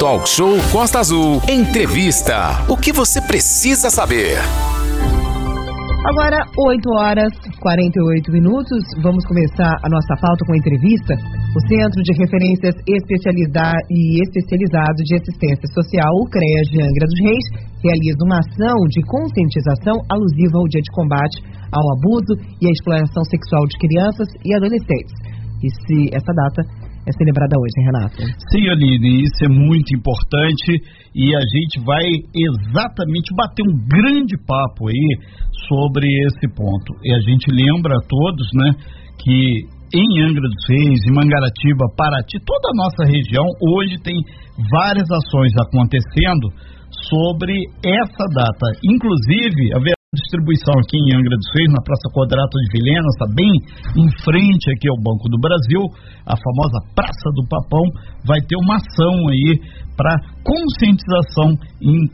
Talk Show Costa Azul. Entrevista. O que você precisa saber? Agora, 8 horas 48 minutos. Vamos começar a nossa pauta com a entrevista. O Centro de Referências Especializado e Especializado de Assistência Social, o CREA de Angra dos Reis, realiza uma ação de conscientização alusiva ao dia de combate ao abuso e à exploração sexual de crianças e adolescentes. E se essa data é celebrada hoje, Renato? Sim, Aline, isso é muito importante e a gente vai exatamente bater um grande papo aí sobre esse ponto. E a gente lembra a todos, né, que em Angra dos Reis, em Mangaratiba, Paraty, toda a nossa região, hoje tem várias ações acontecendo sobre essa data. Inclusive, haverá distribuição aqui em Angra dos Reis, na Praça Quadrato de Vilhena, está bem em frente aqui ao Banco do Brasil, a famosa Praça do Papão, vai ter uma ação aí para conscientização em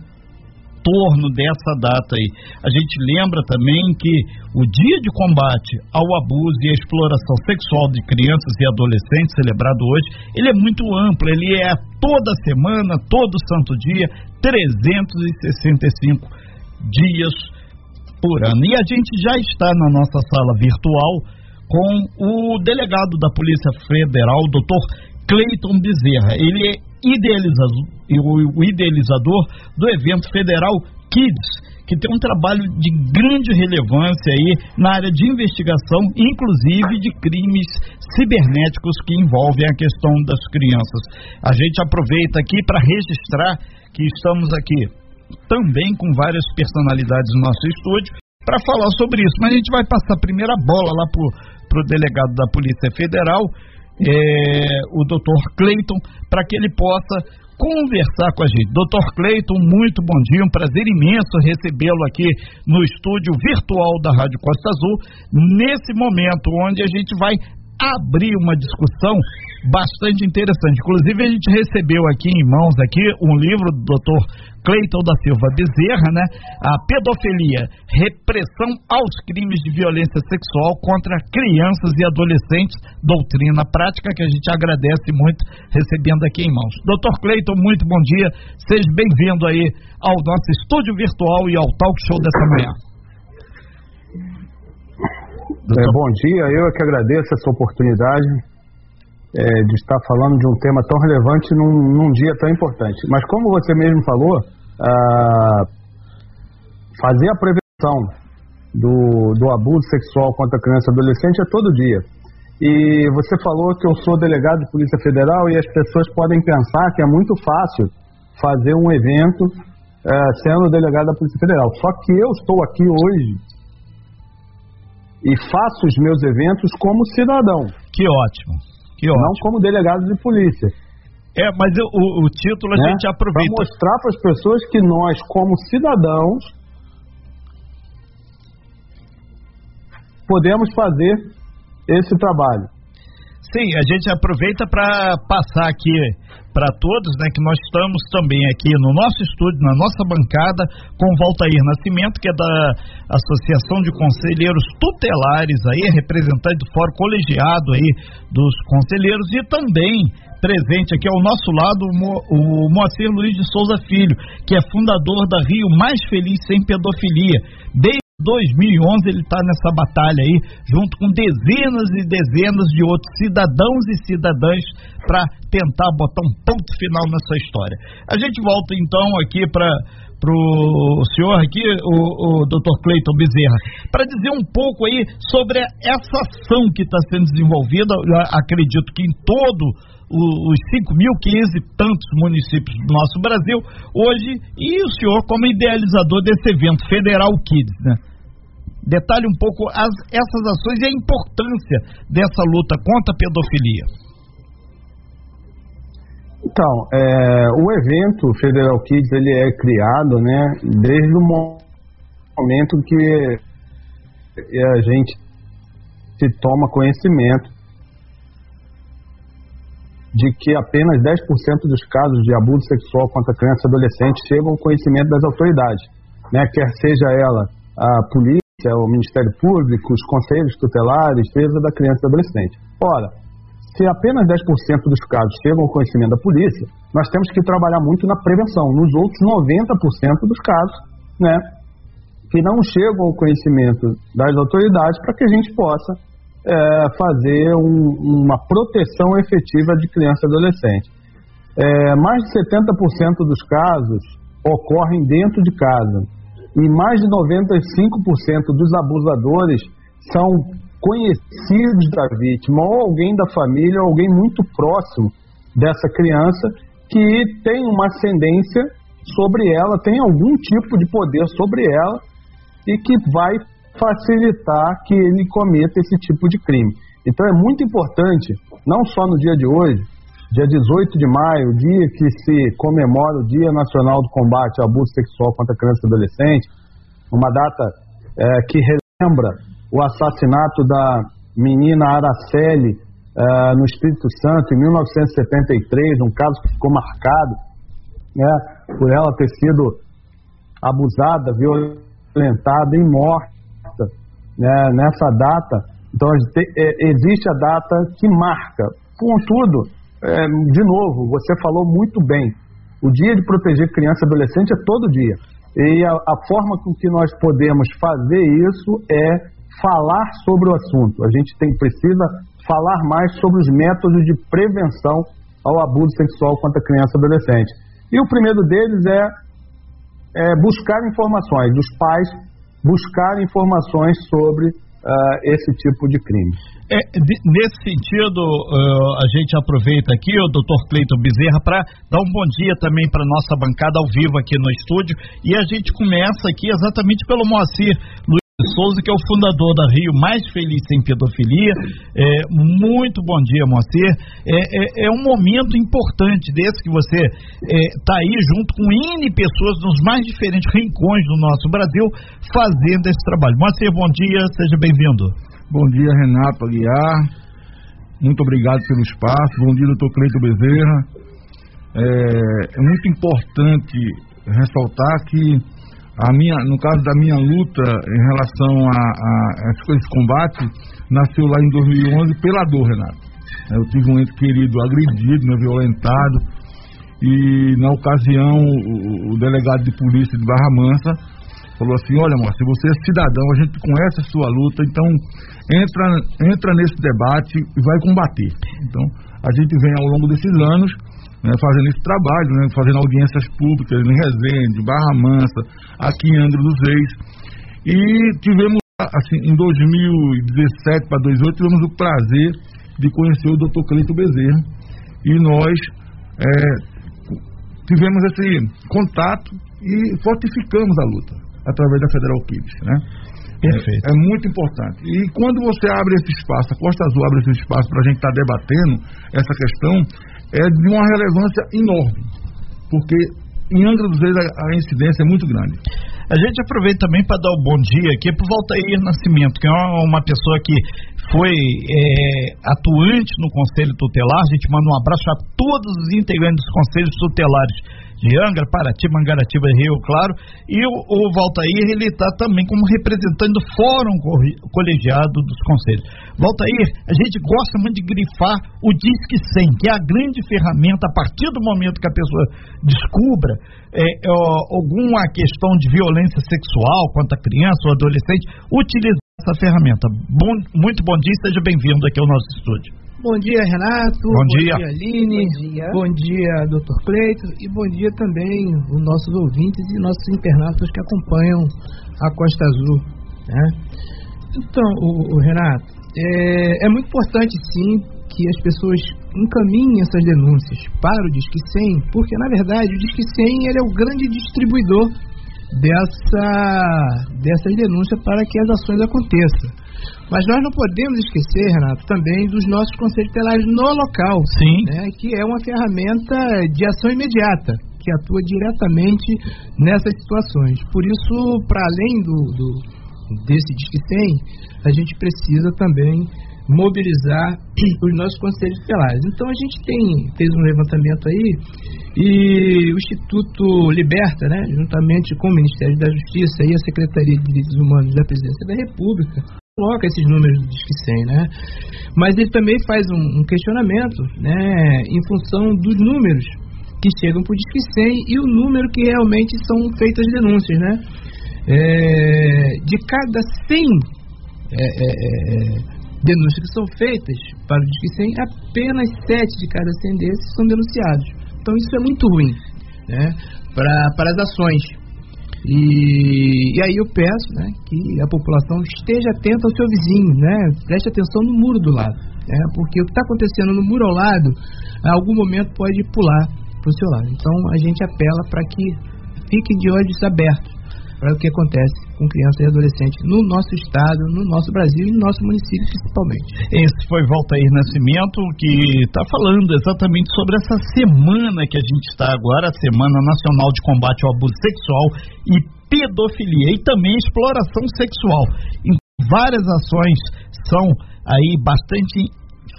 torno dessa data aí. A gente lembra também que o Dia de Combate ao Abuso e à Exploração Sexual de Crianças e Adolescentes, celebrado hoje, ele é muito amplo, ele é toda semana, todo santo dia, 365 dias por ano. E a gente já está na nossa sala virtual com o delegado da Polícia Federal, doutor Cleiton Bezerra. Ele é idealizador, o idealizador do evento federal Kids, que tem um trabalho de grande relevância aí na área de investigação, inclusive de crimes cibernéticos que envolvem a questão das crianças. A gente aproveita aqui para registrar que estamos aqui também com várias personalidades no nosso estúdio para falar sobre isso. Mas a gente vai passar a primeira bola lá para o delegado da Polícia Federal, é, o doutor Cleiton, para que ele possa conversar com a gente. Doutor Cleiton, muito bom dia, um prazer imenso recebê-lo aqui no estúdio virtual da Rádio Costa Azul, nesse momento onde a gente vai abrir uma discussão bastante interessante. Inclusive a gente recebeu aqui em mãos aqui um livro do Dr. Cleiton da Silva Bezerra, né? A pedofilia, repressão aos crimes de violência sexual contra crianças e adolescentes, doutrina prática que a gente agradece muito recebendo aqui em mãos. Dr. Cleiton, muito bom dia. Seja bem-vindo aí ao nosso estúdio virtual e ao talk show dessa manhã. É, bom dia, eu é que agradeço essa oportunidade é, de estar falando de um tema tão relevante num, num dia tão importante. Mas como você mesmo falou, ah, fazer a prevenção do, do abuso sexual contra criança e adolescente é todo dia. E você falou que eu sou delegado de Polícia Federal e as pessoas podem pensar que é muito fácil fazer um evento é, sendo delegado da Polícia Federal. Só que eu estou aqui hoje e faço os meus eventos como cidadão. Que ótimo, que ótimo. Não como delegado de polícia. É, mas o, o título a né? gente aproveita. Para mostrar para as pessoas que nós, como cidadãos, podemos fazer esse trabalho. Sim, a gente aproveita para passar aqui para todos, né, que nós estamos também aqui no nosso estúdio, na nossa bancada, com Valtair Nascimento, que é da Associação de Conselheiros Tutelares aí, representante do Fórum Colegiado aí dos conselheiros e também presente aqui ao nosso lado o Moacir Luiz de Souza Filho, que é fundador da Rio Mais Feliz Sem Pedofilia. Desde 2011 ele está nessa batalha aí, junto com dezenas e dezenas de outros cidadãos e cidadãs para tentar botar um ponto final nessa história. A gente volta então aqui para o senhor aqui, o, o Dr. Cleiton Bezerra, para dizer um pouco aí sobre essa ação que está sendo desenvolvida, acredito que em todo os 5.500 e tantos municípios do nosso Brasil hoje, e o senhor como idealizador desse evento Federal Kids, né? Detalhe um pouco as, essas ações e a importância dessa luta contra a pedofilia. Então, é, o evento Federal Kids ele é criado, né, desde o momento que a gente se toma conhecimento de que apenas 10% dos casos de abuso sexual contra criança e adolescente chegam ao conhecimento das autoridades, né, quer seja ela a polícia, o Ministério Público, os conselhos tutelares, defesa da criança e adolescente. Ora, se apenas 10% dos casos chegam ao conhecimento da polícia, nós temos que trabalhar muito na prevenção. Nos outros 90% dos casos, né, que não chegam ao conhecimento das autoridades para que a gente possa é, fazer um, uma proteção efetiva de criança e adolescente. É, mais de 70% dos casos ocorrem dentro de casa e mais de 95% dos abusadores são conhecidos da vítima, ou alguém da família, ou alguém muito próximo dessa criança que tem uma ascendência sobre ela, tem algum tipo de poder sobre ela e que vai facilitar que ele cometa esse tipo de crime. Então é muito importante, não só no dia de hoje, dia 18 de maio, dia que se comemora o Dia Nacional do Combate ao Abuso Sexual contra Criança e Adolescente, uma data é, que relembra o assassinato da menina Araceli uh, no Espírito Santo em 1973, um caso que ficou marcado né, por ela ter sido abusada, violentada e morta né, nessa data. Então é, existe a data que marca. Contudo, é, de novo, você falou muito bem. O dia de proteger criança e adolescente é todo dia. E a, a forma com que nós podemos fazer isso é falar sobre o assunto. A gente tem precisa falar mais sobre os métodos de prevenção ao abuso sexual contra criança e adolescente. E o primeiro deles é, é buscar informações, dos pais buscar informações sobre uh, esse tipo de crime. É, de, nesse sentido, uh, a gente aproveita aqui o doutor Cleiton Bezerra para dar um bom dia também para nossa bancada ao vivo aqui no estúdio. E a gente começa aqui exatamente pelo Moacir. Souza, que é o fundador da Rio Mais Feliz Sem Pedofilia. É, muito bom dia, Moacir. É, é, é, um momento importante desse que você está é, aí junto com N pessoas nos mais diferentes rincões do nosso Brasil fazendo esse trabalho. Moacir, bom dia, seja bem-vindo. Bom dia, Renato Aguiar. Muito obrigado pelo espaço. Bom dia, doutor Cleito Bezerra. É, é muito importante ressaltar que a minha, no caso da minha luta em relação a, a, a esse combate, nasceu lá em 2011 pela dor, Renato. Eu tive um ente querido agredido, né, violentado, e na ocasião o, o, delegado de polícia de Barra Mansa falou assim, olha se você é cidadão, a gente conhece a sua luta, então entra, entra nesse debate e vai combater. Então, a gente vem ao longo desses anos né, fazendo esse trabalho, né, fazendo audiências públicas em Resende, Barra Mansa, aqui em Angra dos Reis. E tivemos, assim, em 2017 para 2018, tivemos o prazer de conhecer o Dr. Cleito Bezerra. E nós é, tivemos esse contato e fortificamos a luta através da Federal Kids, né? Perfeito. É, é, muito importante. E quando você abre esse espaço, a Costa Azul abre esse espaço para a gente estar tá debatendo essa questão, é de uma relevância enorme, porque em Angra dos Reis a, a incidência é muito grande. A gente aproveita também para dar o um bom dia aqui para o Valtair Nascimento, que é uma, pessoa que foi é, atuante no Conselho Tutelar. A gente manda um abraço a todos os integrantes dos Conselhos Tutelares de Angra, Paraty, Mangaratiba e Rio Claro. E o, o Valtair, ele está também como representante do Fórum Colegiado dos Conselhos. Valtair, a gente gosta muito de grifar o Disque 100, que é a grande ferramenta, a partir do momento que a pessoa descubra é, é, alguma questão de violência sexual contra criança ou adolescente, utilizar essa ferramenta. Bom, muito bom dia, seja bem-vindo aqui ao nosso estúdio. Bom dia, Renato. Bom, bom dia. dia, Aline. Bom dia. Bom dia, doutor Cleito. E bom dia também os nossos ouvintes e nossos internautas que acompanham a Costa Azul. Né? Então, o, o Renato, é, é, muito importante sim que as pessoas encaminhem essas denúncias para o Disque 100, porque na verdade o Disque 100 ele é o grande distribuidor dessa, dessas denúncias para que as ações aconteçam. Mas nós não podemos esquecer, Renato, também dos nossos conselhos tutelares no local, Sim. Né, que é uma ferramenta de ação imediata, que atua diretamente nessas situações. Por isso, para além do, do, desse Disque 100, a gente precisa também mobilizar os nossos conselhos tutelares. Então a gente tem fez um levantamento aí e o Instituto Liberta, né, juntamente com o Ministério da Justiça e a Secretaria de Direitos Humanos da Presidência da República, coloca esses números do Disque 100, né? Mas ele também faz um, um questionamento, né, em função dos números que chegam para o Disque 100 e o número que realmente são feitas denúncias, né? É, de cada 100 é, é, é, denúncias que são feitas para o Disque 100, apenas 7 de cada 100 desses são denunciados. Então isso é muito ruim, né? Para, para as ações e, e, aí eu peço né, que a população esteja atenta ao seu vizinho, né, preste atenção no muro do lado, né, porque o que está acontecendo no muro ao lado, a algum momento pode pular para o seu lado. Então a gente apela para que fiquem de olhos abertos para o que acontece com crianças e adolescentes no nosso estado, no nosso Brasil e no nosso município principalmente. Esse foi Voltair Nascimento que está falando exatamente sobre essa semana que a gente está agora, a Semana Nacional de Combate ao Abuso Sexual e Pedofilia e também exploração sexual. Várias ações são aí bastante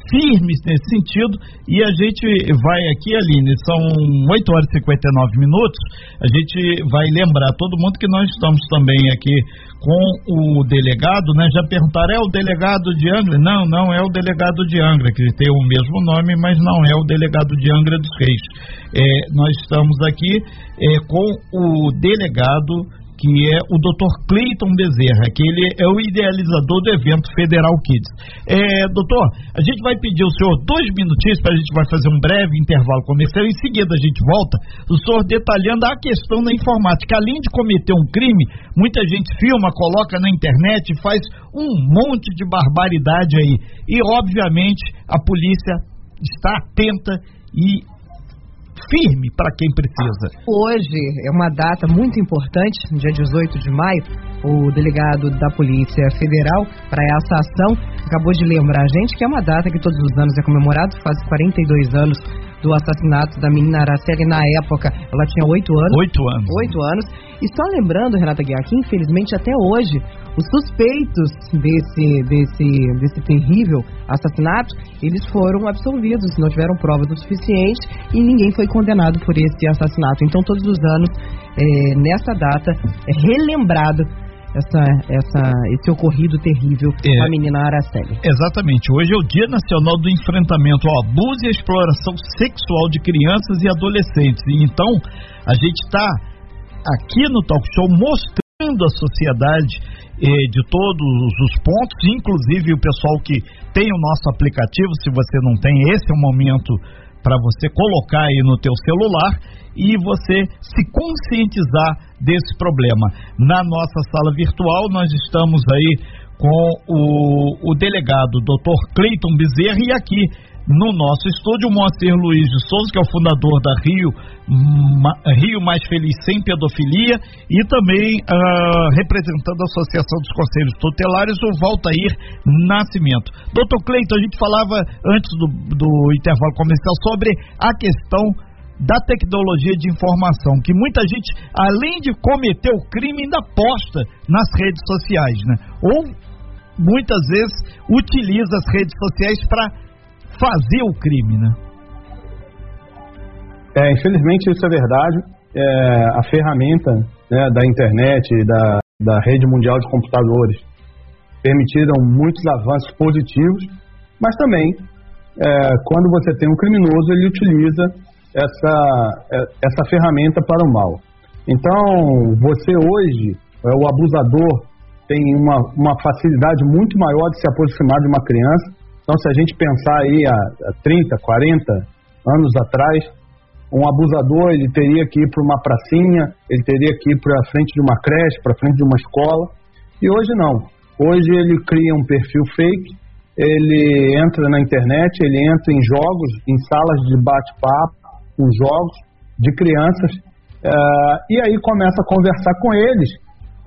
firmes nesse sentido e a gente vai aqui, Aline, são 8 horas e 59 minutos, a gente vai lembrar todo mundo que nós estamos também aqui com o delegado, né? Já perguntaram, é o delegado de Angra? Não, não é o delegado de Angra, que tem o mesmo nome, mas não é o delegado de Angra dos Reis. É, nós estamos aqui é, com o delegado que é o Dr. Cleiton Bezerra, que ele é o idealizador do evento Federal Kids. É, doutor, a gente vai pedir ao senhor dois minutinhos para a gente vai fazer um breve intervalo comercial. Em seguida a gente volta, o senhor detalhando a questão da informática. Além de cometer um crime, muita gente filma, coloca na internet, faz um monte de barbaridade aí. E obviamente a polícia está atenta e firme para quem precisa. Hoje é uma data muito importante, dia 18 de maio, o delegado da Polícia Federal para essa ação acabou de lembrar a gente que é uma data que todos os anos é comemorado, faz 42 anos do assassinato da menina Araceli. Na época, ela tinha oito anos. Oito anos. Oito anos. E só lembrando, Renata Guiar, que infelizmente até hoje, os suspeitos desse, desse, desse terrível assassinato, eles foram absolvidos, não tiveram provas o suficiente e ninguém foi condenado por esse assassinato. Então, todos os anos, é, nessa data, é relembrado essa, essa, esse ocorrido terrível é, com a menina Araceli. Exatamente. Hoje é o Dia Nacional do Enfrentamento ao Abuso e Exploração Sexual de Crianças e Adolescentes. E então, a gente está aqui no Talk Show mostrando à sociedade eh, de todos os pontos, inclusive o pessoal que tem o nosso aplicativo, se você não tem, esse é o momento para você colocar aí no teu celular e você se conscientizar desse problema. Na nossa sala virtual, nós estamos aí com o, o delegado Dr. Cleiton Bezerra e aqui no nosso estúdio, Moacir Luiz de Souza, que é o fundador da Rio, Ma, Rio Mais Feliz Sem Pedofilia, e também uh, representando a Associação dos Conselhos Tutelares, o Valtair Nascimento. Doutor Cleiton, a gente falava antes do, do intervalo comercial sobre a questão da tecnologia de informação, que muita gente, além de cometer o crime, ainda posta nas redes sociais, né? Ou muitas vezes utiliza as redes sociais para fazer o crime, né? É, infelizmente isso é verdade. É, a ferramenta né, da internet, da, da rede mundial de computadores, permitiram muitos avanços positivos, mas também, é, quando você tem um criminoso, ele utiliza essa, é, essa ferramenta para o mal. Então, você hoje, é, o abusador, tem uma, uma facilidade muito maior de se aproximar de uma criança. Então, se a gente pensar aí há 30, 40 anos atrás, um abusador ele teria que ir para uma pracinha, ele teria que ir para frente de uma creche, para frente de uma escola. E hoje não. Hoje ele cria um perfil fake, ele entra na internet, ele entra em jogos, em salas de bate-papo, com jogos de crianças, uh, e aí começa a conversar com eles,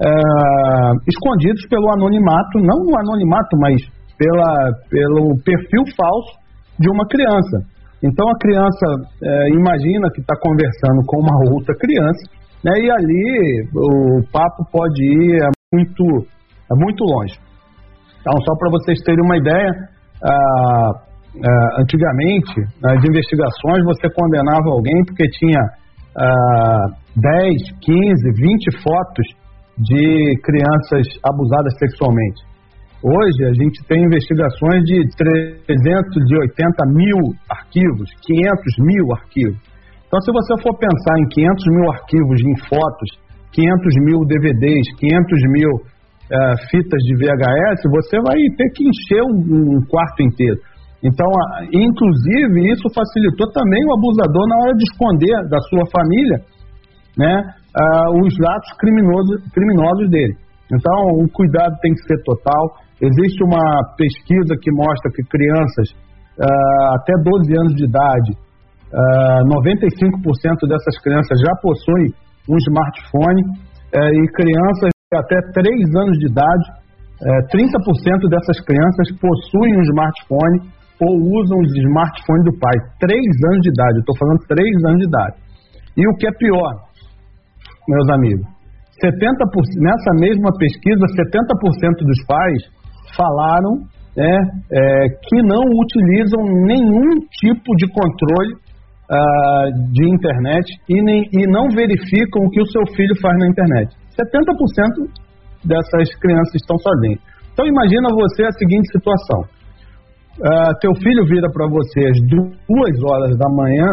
uh, escondidos pelo anonimato, não o anonimato, mas pela, pelo perfil falso de uma criança. Então a criança uh, imagina que está conversando com uma outra criança, né, e ali o papo pode ir muito, muito longe. Então, só para vocês terem uma ideia, uh, uh, antigamente, nas investigações, você condenava alguém porque tinha uh, 10, 15, 20 fotos de crianças abusadas sexualmente. Hoje a gente tem investigações de 380 mil arquivos, 500 mil arquivos. Então, se você for pensar em 500 mil arquivos em fotos, 500 mil DVDs, 500 mil uh, fitas de VHS, você vai ter que encher um, um quarto inteiro. Então, a, inclusive, isso facilitou também o abusador na hora de esconder da sua família né, uh, os atos criminosos, criminosos dele. Então, o cuidado tem que ser total. Existe uma pesquisa que mostra que crianças uh, até 12 anos de idade, uh, ah, 95% dessas crianças já possuem um smartphone uh, e crianças até 3 anos de idade, 30% dessas crianças possuem um smartphone ou usam o smartphone do pai. 3 anos de idade, estou falando 3 anos de idade. E o que é pior, meus amigos, 70%, nessa mesma pesquisa, 70% dos pais falaram né, é, que não utilizam nenhum tipo de controle uh, de internet e, nem, e não verificam o que o seu filho faz na internet. 70% dessas crianças estão sozinhas. Então imagina você a seguinte situação. Uh, teu filho vira para você às duas horas da manhã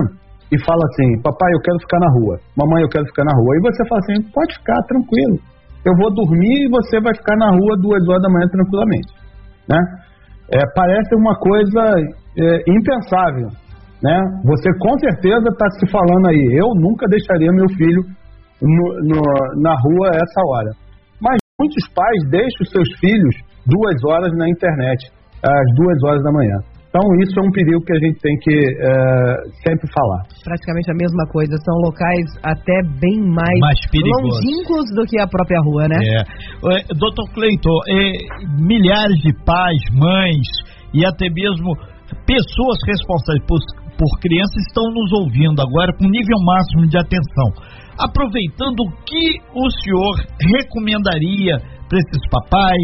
e fala assim, papai, eu quero ficar na rua, mamãe, eu quero ficar na rua. E você fala assim, pode ficar tranquilo, eu vou dormir e você vai ficar na rua duas horas da manhã tranquilamente. Né? É, parece uma coisa é, impensável. Né? Você com certeza está se falando aí, eu nunca deixaria meu filho no, no, na rua essa hora. Mas muitos pais deixam seus filhos duas horas na internet, às duas horas da manhã. Então, isso é um perigo que a gente tem que é, sempre falar. Praticamente a mesma coisa, são locais até bem mais, mais longínquos do que a própria rua, né? É. é doutor Cleiton, é, milhares de pais, mães e até mesmo pessoas responsáveis por, por crianças estão nos ouvindo agora com nível máximo de atenção. Aproveitando o que o senhor recomendaria para esses papais,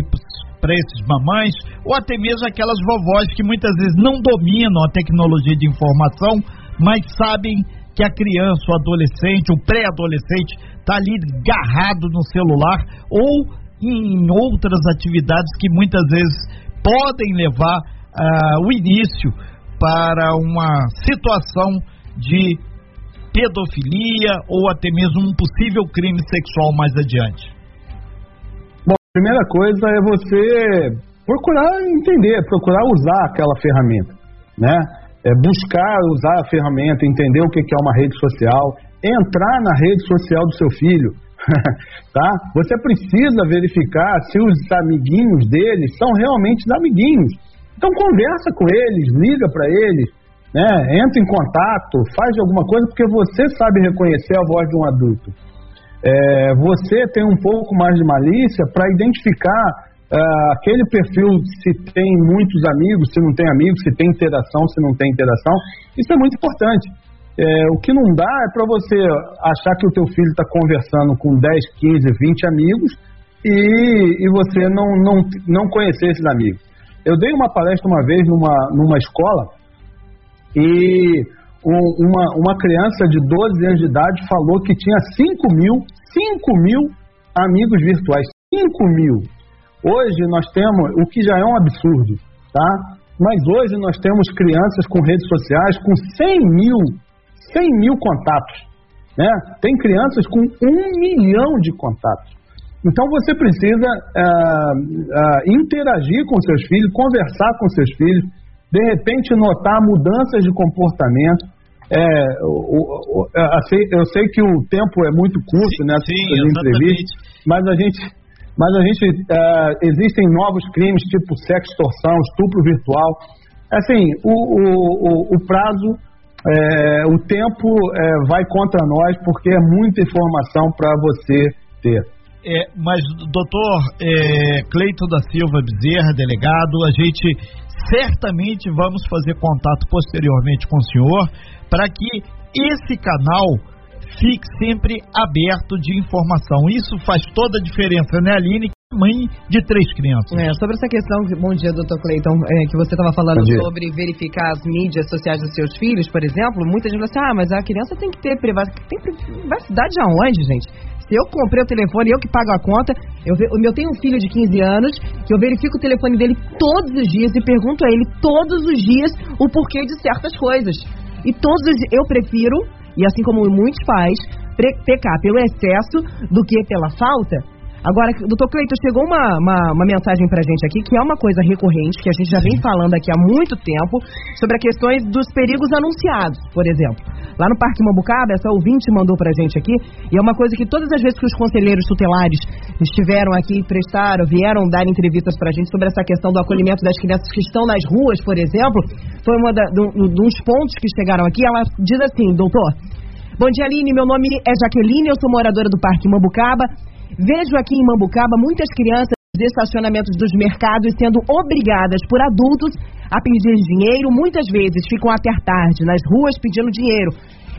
para esses mamães, ou até mesmo aquelas vovós que muitas vezes não dominam a tecnologia de informação, mas sabem que a criança, o adolescente, o pré-adolescente está ali agarrado no celular ou em outras atividades que muitas vezes podem levar uh, o início para uma situação de pedofilia ou até mesmo um possível crime sexual mais adiante. Primeira coisa é você procurar entender, procurar usar aquela ferramenta, né? É buscar usar a ferramenta, entender o que é uma rede social, entrar na rede social do seu filho, tá? Você precisa verificar se os amiguinhos deles são realmente amiguinhos. Então conversa com eles, liga para eles, né? Entra em contato, faz alguma coisa porque você sabe reconhecer a voz de um adulto é, você tem um pouco mais de malícia para identificar uh, aquele perfil, se tem muitos amigos, se não tem amigos, se tem interação, se não tem interação. Isso é muito importante. É, o que não dá é para você achar que o teu filho está conversando com 10, 15, 20 amigos e, e você não, não, não conhecer esses amigos. Eu dei uma palestra uma vez numa, numa escola e um, uma, uma criança de 12 anos de idade falou que tinha 5 mil, 5 mil amigos virtuais. 5 mil. Hoje nós temos, o que já é um absurdo, tá? Mas hoje nós temos crianças com redes sociais com 100 mil, 100 mil contatos. Né? Tem crianças com um milhão de contatos. Então você precisa uh, uh, interagir com seus filhos, conversar com seus filhos, de repente notar mudanças de comportamento. É, o, o, eu sei que o tempo é muito curto sim, nessa sim, entrevista, mas a gente, mas a gente uh, existem novos crimes tipo sextorção, estupro virtual. Assim, o, o, o prazo, é, o tempo é, vai contra nós porque é muita informação para você ter. É, mas, doutor é, Cleiton da Silva Bezerra, delegado, a gente certamente vamos fazer contato posteriormente com o senhor para que esse canal fique sempre aberto de informação. Isso faz toda a diferença, né, Aline? Mãe de três crianças. É, sobre essa questão, bom dia, doutor Cleiton, é, que você estava falando sobre verificar as mídias sociais dos seus filhos, por exemplo, muita gente fala assim, ah, mas a criança tem que ter privacidade. Tem privacidade aonde, gente? Se eu comprei o telefone, eu que pago a conta, eu, eu tenho um filho de 15 anos, que eu verifico o telefone dele todos os dias e pergunto a ele todos os dias o porquê de certas coisas. E todos os eu prefiro, e assim como muitos pais, pecar pelo excesso do que pela falta. Agora, doutor Cleiton, chegou uma, uma, uma, mensagem pra gente aqui, que é uma coisa recorrente, que a gente já vem falando aqui há muito tempo, sobre as questões dos perigos anunciados, por exemplo. Lá no Parque Mambucaba, essa ouvinte mandou pra gente aqui, e é uma coisa que todas as vezes que os conselheiros tutelares estiveram aqui, prestaram, vieram dar entrevistas pra gente sobre essa questão do acolhimento das crianças que estão nas ruas, por exemplo, foi um dos pontos que chegaram aqui, ela diz assim, doutor, Bom dia, Aline. Meu nome é Jaqueline, eu sou moradora do Parque Mambucaba. Vejo aqui em Mambucaba muitas crianças de estacionamentos dos mercados sendo obrigadas por adultos a pedir dinheiro, muitas vezes ficam até tarde nas ruas pedindo dinheiro.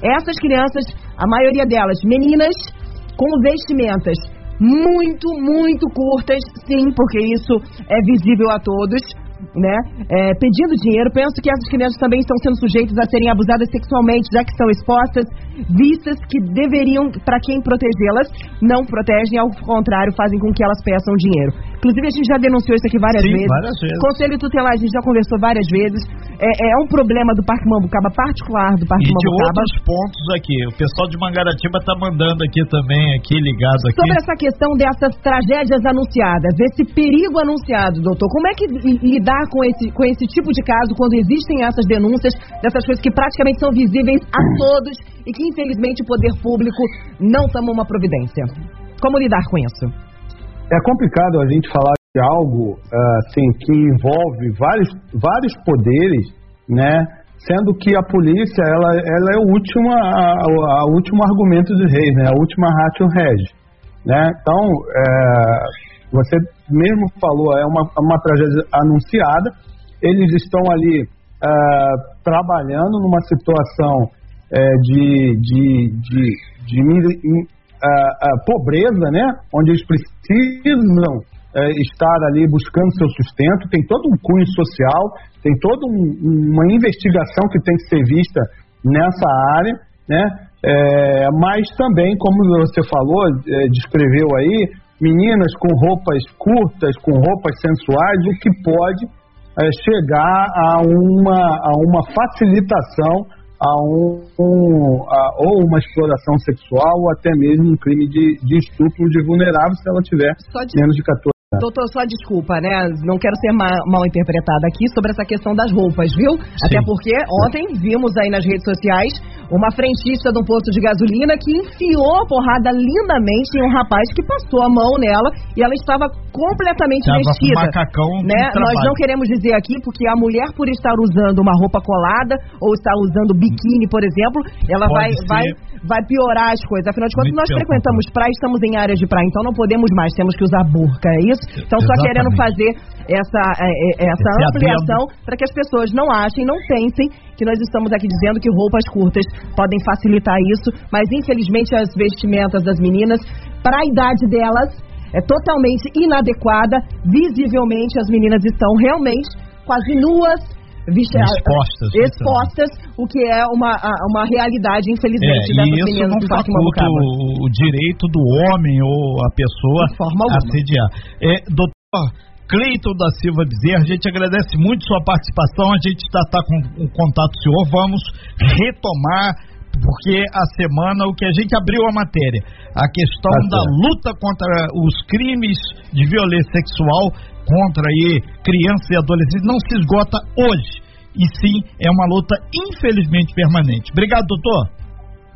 Essas crianças, a maioria delas meninas, com vestimentas muito, muito curtas, sim, porque isso é visível a todos né, é, pedindo dinheiro. Penso que essas crianças também estão sendo sujeitas a serem abusadas sexualmente, já que estão expostas, vistas que deveriam, para quem protegê-las, não protegem, ao contrário, fazem com que elas peçam dinheiro. Inclusive, a gente já denunciou isso aqui várias, Sim, vezes. várias vezes. Conselho Tutelar, a gente já conversou várias vezes. É, é um problema do Parque Mambucaba, particular do Parque e Mambucaba. E de outros pontos aqui. O pessoal de Mangaratiba está mandando aqui também, aqui ligado aqui. Sobre essa questão dessas tragédias anunciadas, esse perigo anunciado, doutor, como é que lidar com esse, com esse tipo de caso quando existem essas denúncias, dessas coisas que praticamente são visíveis a todos e que, infelizmente, o poder público não toma uma providência? Como lidar com isso? É complicado a gente falar de algo ah, assim que envolve vários, vários poderes, né? Sendo que a polícia ela, ela é o último, a, a, último argumento dos reis, né? A última ratio rege, né? Então, é, você mesmo falou, é uma, uma tragédia anunciada. Eles estão ali uh, trabalhando numa situação uh, de, de, de, de pobreza, né? Onde eles precisam estar ali buscando seu sustento. Tem todo um cunho social, tem toda um, uma investigação que tem que ser vista nessa área, né? É, mas também, como você falou, é, descreveu aí, meninas com roupas curtas, com roupas sensuais, o que pode é, chegar a uma, a uma facilitação a um, um a, ou uma exploração sexual ou até mesmo um crime de, de estupro de vulnerável se ela tiver de... menos de 14 Doutor, só desculpa, né? Não quero ser ma mal interpretada aqui sobre essa questão das roupas, viu? Sim. Até porque ontem vimos aí nas redes sociais uma frentista de um posto de gasolina que enfiou a porrada lindamente em um rapaz que passou a mão nela e ela estava completamente Tava vestida. macacão né? Nós não queremos dizer aqui porque a mulher por estar usando uma roupa colada ou estar usando biquíni, por exemplo, ela vai, vai vai piorar as coisas. Afinal de contas, Muito nós frequentamos praia, estamos em áreas de praia, então não podemos mais, temos que usar burca, é isso? Então, Exatamente. só querendo fazer essa, é, é, essa ampliação para que as pessoas não achem, não pensem que nós estamos aqui dizendo que roupas curtas podem facilitar isso, mas infelizmente as vestimentas das meninas, para a idade delas, é totalmente inadequada. Visivelmente, as meninas estão realmente quase nuas, expostas, expostas o que é uma, uma realidade, infelizmente, é, dessas meninas do Parque Mambucaba. O, o direito do homem ou a pessoa assediar. É, doutor Cleiton da Silva dizer, a gente agradece muito sua participação, a gente está tá com o contato do senhor, vamos retomar porque a semana o que a gente abriu a matéria, a questão tá da luta contra os crimes de violência sexual contra aí crianças e adolescentes não se esgota hoje. E sim, é uma luta infelizmente permanente. Obrigado, doutor.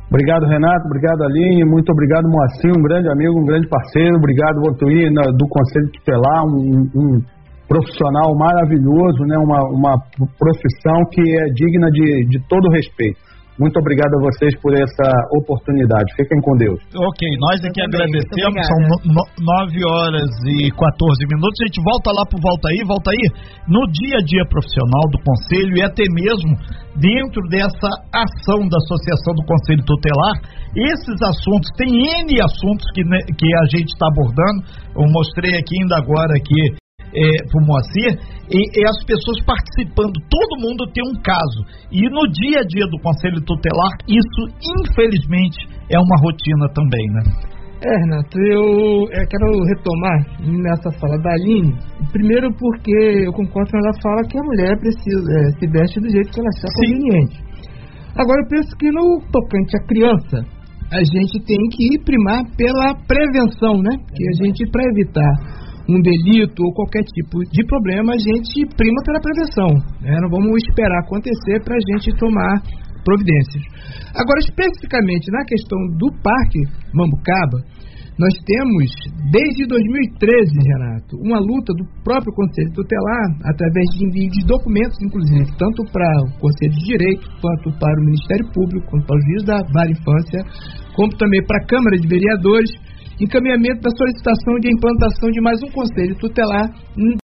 Obrigado, Renato. Obrigado, Aline. Muito obrigado, Moacir, um grande amigo, um grande parceiro. Obrigado, Votuí, do Conselho Tutelar, um, um profissional maravilhoso, né? uma, uma profissão que é digna de, de todo respeito. Muito obrigado a vocês por essa oportunidade. Fiquem com Deus. Ok, nós aqui agradecemos. São 9 horas e 14 minutos. A gente volta lá Volta aí, volta aí, no dia a dia profissional do Conselho e até mesmo dentro dessa ação da Associação do Conselho Tutelar. Esses assuntos, tem N assuntos que, né, que a gente está abordando. Eu mostrei aqui ainda agora aqui é, para o Moacir, e, e, as pessoas participando, todo mundo tem um caso. E no dia a dia do Conselho Tutelar, isso, infelizmente, é uma rotina também, né? É, Renato, eu, eu quero retomar nessa fala da Aline. Primeiro porque eu concordo quando ela fala que a mulher precisa é, se veste do jeito que ela achar conveniente. Agora eu penso que no tocante à criança, a gente tem que primar pela prevenção, né? Que a gente, para evitar um delito ou qualquer tipo de problema, a gente prima pela prevenção. Né? Não vamos esperar acontecer para a gente tomar providências. Agora, especificamente na questão do Parque Mambucaba, nós temos, desde 2013, Renato, uma luta do próprio Conselho Tutelar, através de envio de documentos, inclusive, tanto para o Conselho de Direito, quanto para o Ministério Público, quanto para o juiz da Vara Infância, como também para a Câmara de Vereadores, encaminhamento da solicitação de implantação de mais um Conselho Tutelar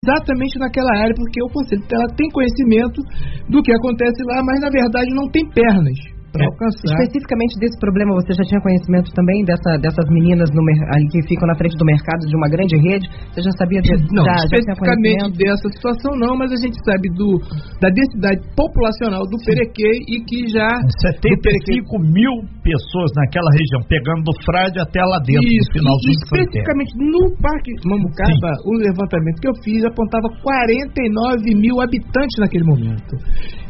exatamente naquela área, porque o Conselho Tutelar tem conhecimento do que acontece lá, mas na verdade não tem pernas para alcançar. Especificamente desse problema, você já tinha conhecimento também dessa, dessas meninas no, ali que ficam na frente do mercado de uma grande rede? Você já sabia disso? Não, já, especificamente já dessa situação não, mas a gente sabe do, da densidade populacional do Perequê e que já... 75 mil pessoas naquela região, pegando do Frade até lá dentro, Isso, no finalzinho especificamente no Parque Mambucaba, o levantamento que eu fiz apontava 49 mil habitantes naquele momento.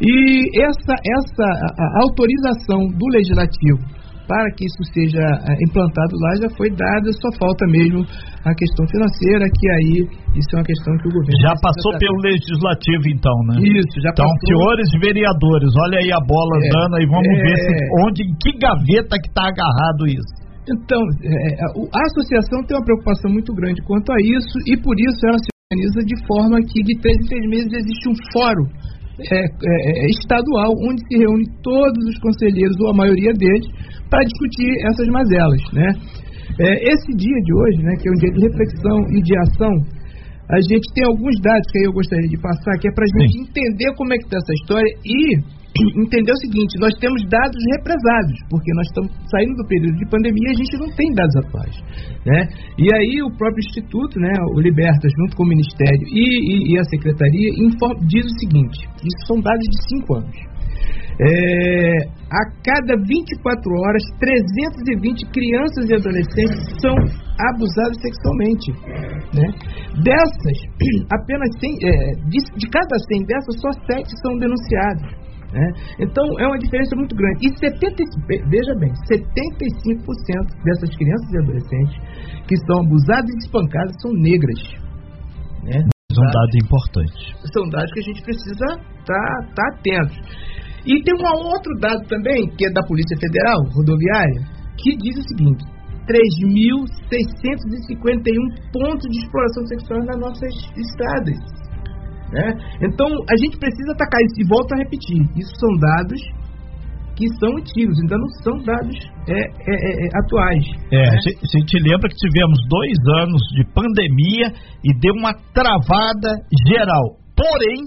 E essa, essa a, a autorização do legislativo para que isso seja eh, implantado lá já foi dada, só falta mesmo a questão financeira, que aí isso é uma questão que o governo. Já passou pelo legislativo, então, né? Isso, já então, passou. Então, senhores vereadores, olha aí a bola é, andando aí, vamos é... ver se, onde, em que gaveta que está agarrado isso. Então, é, a associação tem uma preocupação muito grande quanto a isso e por isso ela se organiza de forma que de três em três meses existe um fórum é, é, é, estadual, onde se reúne todos os conselheiros, ou a maioria deles, para discutir essas mazelas. Né? É, esse dia de hoje, né, que é um dia de reflexão e de ação, a gente tem alguns dados que aí eu gostaria de passar, que é para a gente entender como é que está essa história e entender o seguinte: nós temos dados represados, porque nós estamos saindo do período de pandemia e a gente não tem dados atuais. Né? E aí o próprio Instituto, né, o Libertas, junto com o Ministério e, e, e a Secretaria, diz o seguinte: isso são dados de cinco anos. É, a cada 24 horas, 320 crianças e adolescentes são abusados sexualmente. Né? Dessas, apenas 100, é, de, de cada 100 dessas, só 7 são denunciadas. Né? Então é uma diferença muito grande. E 70, veja bem, 75% dessas crianças e adolescentes que são abusadas e espancadas são negras. Né? São dados importantes. São dados que a gente precisa estar tá, tá atento. E tem um outro dado também, que é da Polícia Federal Rodoviária, que diz o seguinte: 3.651 pontos de exploração sexual nas nossas estradas. Né? Então, a gente precisa atacar isso. E volto a repetir: isso são dados que são antigos, ainda não são dados é, é, é, é atuais. É, né? a gente lembra que tivemos dois anos de pandemia e deu uma travada geral. Porém,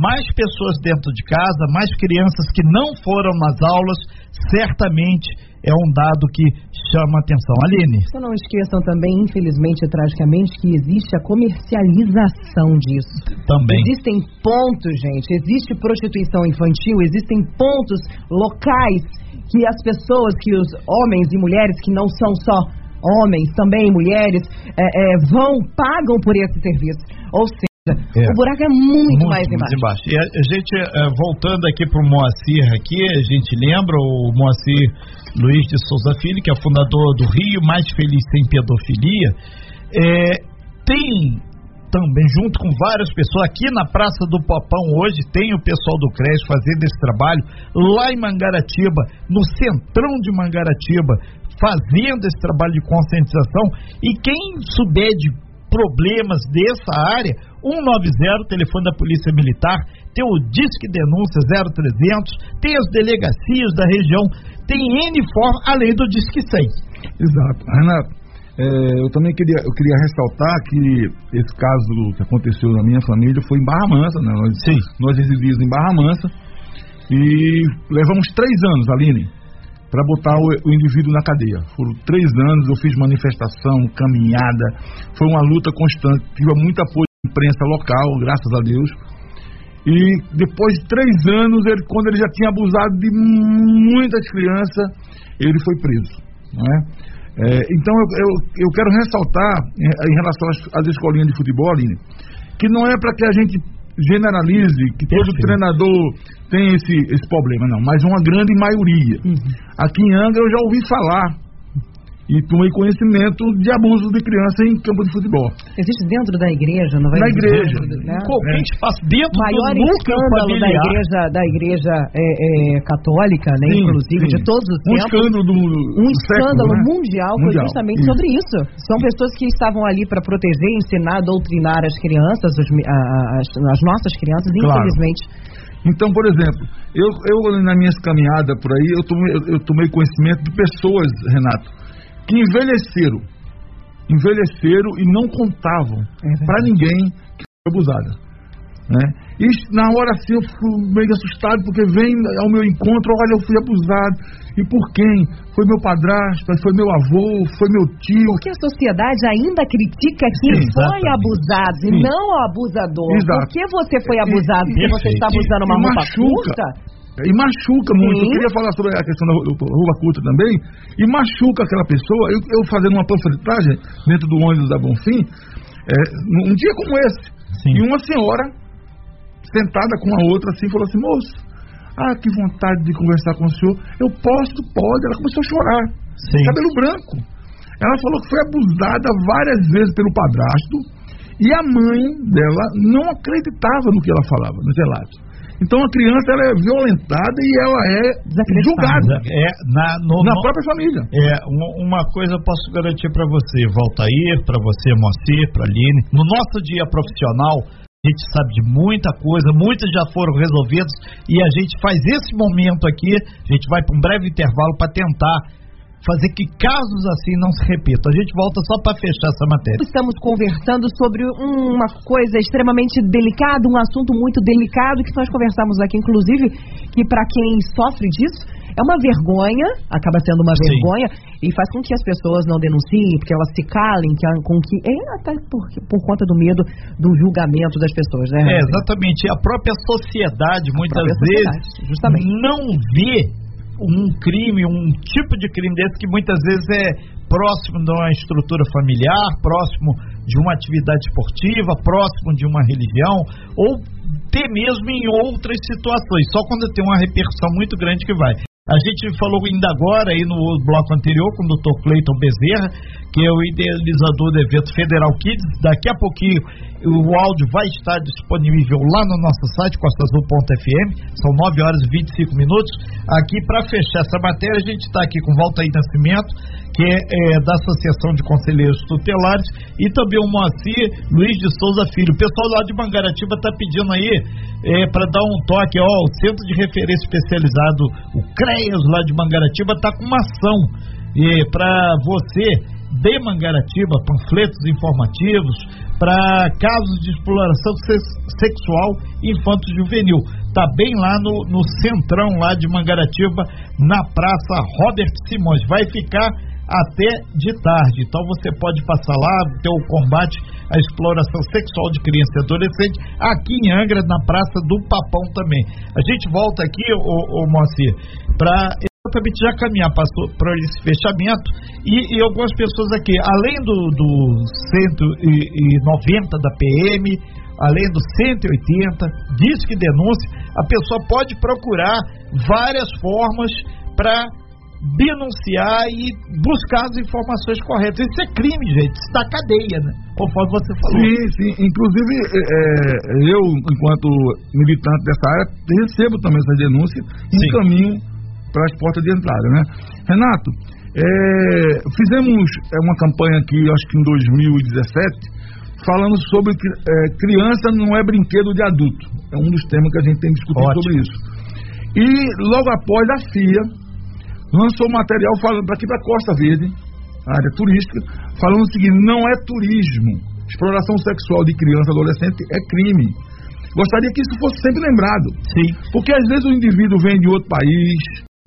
mais pessoas dentro de casa, mais crianças que não foram nas aulas, certamente é um dado que chama atenção. Aline. Só não esqueçam também, infelizmente e tragicamente, que existe a comercialização disso. Também. Existem pontos, gente, existe prostituição infantil, existem pontos locais que as pessoas, que os homens e mulheres que não são só homens, também mulheres, é, é, vão, pagam por esse serviço. Ou seja, é. O buraco é muito, muito mais embaixo. embaixo. E a, a gente, uh, voltando aqui para o Moacir aqui, a gente lembra o Moacir Luiz de Souza Filho, que é fundador do Rio Mais Feliz Sem Pedofilia, é, tem também, junto com várias pessoas, aqui na Praça do Popão hoje, tem o pessoal do CRES fazendo esse trabalho, lá em Mangaratiba, no centrão de Mangaratiba, fazendo esse trabalho de conscientização, e quem souber de problemas dessa área, 190, telefone da Polícia Militar, tem o Disque Denúncia 0300, tem as delegacias da região, tem N forma, além do Disque 100. Exato. Renato, é, eu também queria, eu queria ressaltar que esse caso que aconteceu na minha família foi em Barra Mansa, né? Nós, Sim. nós residimos em Barra Mansa e levamos três anos, Aline, para botar o, o, indivíduo na cadeia. Foram três anos, eu fiz manifestação, caminhada, foi uma luta constante, tive muito apoio imprensa local, graças a Deus. E depois de três anos, ele, quando ele já tinha abusado de muitas crianças, ele foi preso. Não é? É, então eu, eu, eu, quero ressaltar em, em relação às, às, escolinhas de futebol, Aline, que não é para que a gente generalize, que todo treinador tem esse, esse problema, não, mas uma grande maioria. Uhum. Aqui em Angra eu já ouvi falar e tomei conhecimento de abuso de criança em campo de futebol. Existe dentro da igreja, não vai Na igreja. Né? Qualquer é. espaço dentro maior do escândalo da igreja, da igreja é, é, católica, né, sim, inclusive, sim. de todos os um tempos. Escândalo do, um escândalo né? mundial, foi justamente isso. sobre isso. São pessoas que estavam ali para proteger, ensinar, doutrinar as crianças, as, as, as nossas crianças, claro. infelizmente. Então, por exemplo, eu, eu na minha caminhada por aí, eu tomei, eu tomei conhecimento de pessoas, Renato, que envelheceram, envelheceram e não contavam é para ninguém que foi abusada. Né? E na hora assim eu fui meio assustado, porque vem ao meu encontro, olha, eu fui abusado. E por quem? Foi meu padrasto, foi meu avô, foi meu tio. Porque a sociedade ainda critica quem Sim, foi abusado Sim. e não o abusador. Exato. Por que você foi abusado? Porque você está abusando uma roupa curta? E machuca muito. Sim. Eu queria falar sobre a questão da rua curta também, e machuca aquela pessoa. Eu, eu fazendo uma panfletagem dentro do ônibus da Bonfim, é, um dia como esse, Sim. e uma senhora sentada com a outra assim, falou assim: moço, ah, que vontade de conversar com o senhor. Eu posso, pode. Ela começou a chorar, Sim. cabelo branco. Ela falou que foi abusada várias vezes pelo padrasto. E a mãe dela não acreditava no que ela falava, nos relatos. Então a criança ela é violentada e ela é julgada. É, na, no, na própria família. É, uma coisa eu posso garantir para você, Valtair, para você, Moacir, para Aline. No nosso dia profissional, a gente sabe de muita coisa, muitas já foram resolvidas e a gente faz esse momento aqui, a gente vai para um breve intervalo para tentar fazer que casos assim não se repitam. A gente volta só para fechar essa matéria. Estamos conversando sobre uma coisa extremamente delicada, um assunto muito delicado que nós conversamos aqui, inclusive, que para quem sofre disso é uma vergonha, acaba sendo uma Sim. vergonha e faz com que as pessoas não denunciem, porque elas se calem, que, com que é até por, por conta do medo do julgamento das pessoas, né? É, exatamente. A própria sociedade a muitas própria vezes sociedade, justamente. não vê um crime, um tipo de crime desse que muitas vezes é próximo de uma estrutura familiar, próximo de uma atividade esportiva, próximo de uma religião, ou até mesmo em outras situações, só quando tem uma repercussão muito grande que vai. A gente falou ainda agora aí no bloco anterior com o Dr. Cleiton Bezerra, que é o idealizador do evento Federal Kids. Daqui a pouquinho o áudio vai estar disponível lá no nosso site, costasul.fm. São 9 horas e 25 minutos. Aqui, para fechar essa matéria, a gente está aqui com Valtair Nascimento, que é, é, da Associação de Conselheiros Tutelares, e também o Moacir Luiz de Souza Filho. O pessoal lá de Mangaratiba está pedindo aí é, para dar um toque, ó, o Centro de Referência Especializado, o CREAS lá de Mangaratiba, está com uma ação para você de Mangaratiba, panfletos informativos para casos de exploração sexual infanto-juvenil. Está bem lá no, no centrão lá de Mangaratiba, na Praça Robert Simões. Vai ficar até de tarde. Então você pode passar lá, ter o combate à exploração sexual de criança e adolescente, aqui em Angra, na Praça do Papão também. A gente volta aqui, ô, ô Moacir, para exatamente já caminhar para esse fechamento e, e, algumas pessoas aqui, além do, do 190 da PM, além do 180, diz que denúncia, a pessoa pode procurar várias formas para denunciar e buscar as informações corretas. Isso é crime, gente. Isso dá cadeia, né? Conforme você falou. Sim, sim. Inclusive, é, é eu, enquanto militante dessa área, recebo também essa denúncia e encaminho para as portas de entrada, né? Renato, é, fizemos é, uma campanha aqui, acho que em 2017, falando sobre que é, criança não é brinquedo de adulto. É um dos temas que a gente tem discutido Ótimo. sobre isso. E logo após a FIA lançou material falando para aqui para Costa Verde, área turística, falando o seguinte: não é turismo. Exploração sexual de criança e adolescente é crime. Gostaria que isso fosse sempre lembrado. Sim. Porque às vezes o indivíduo vem de outro país,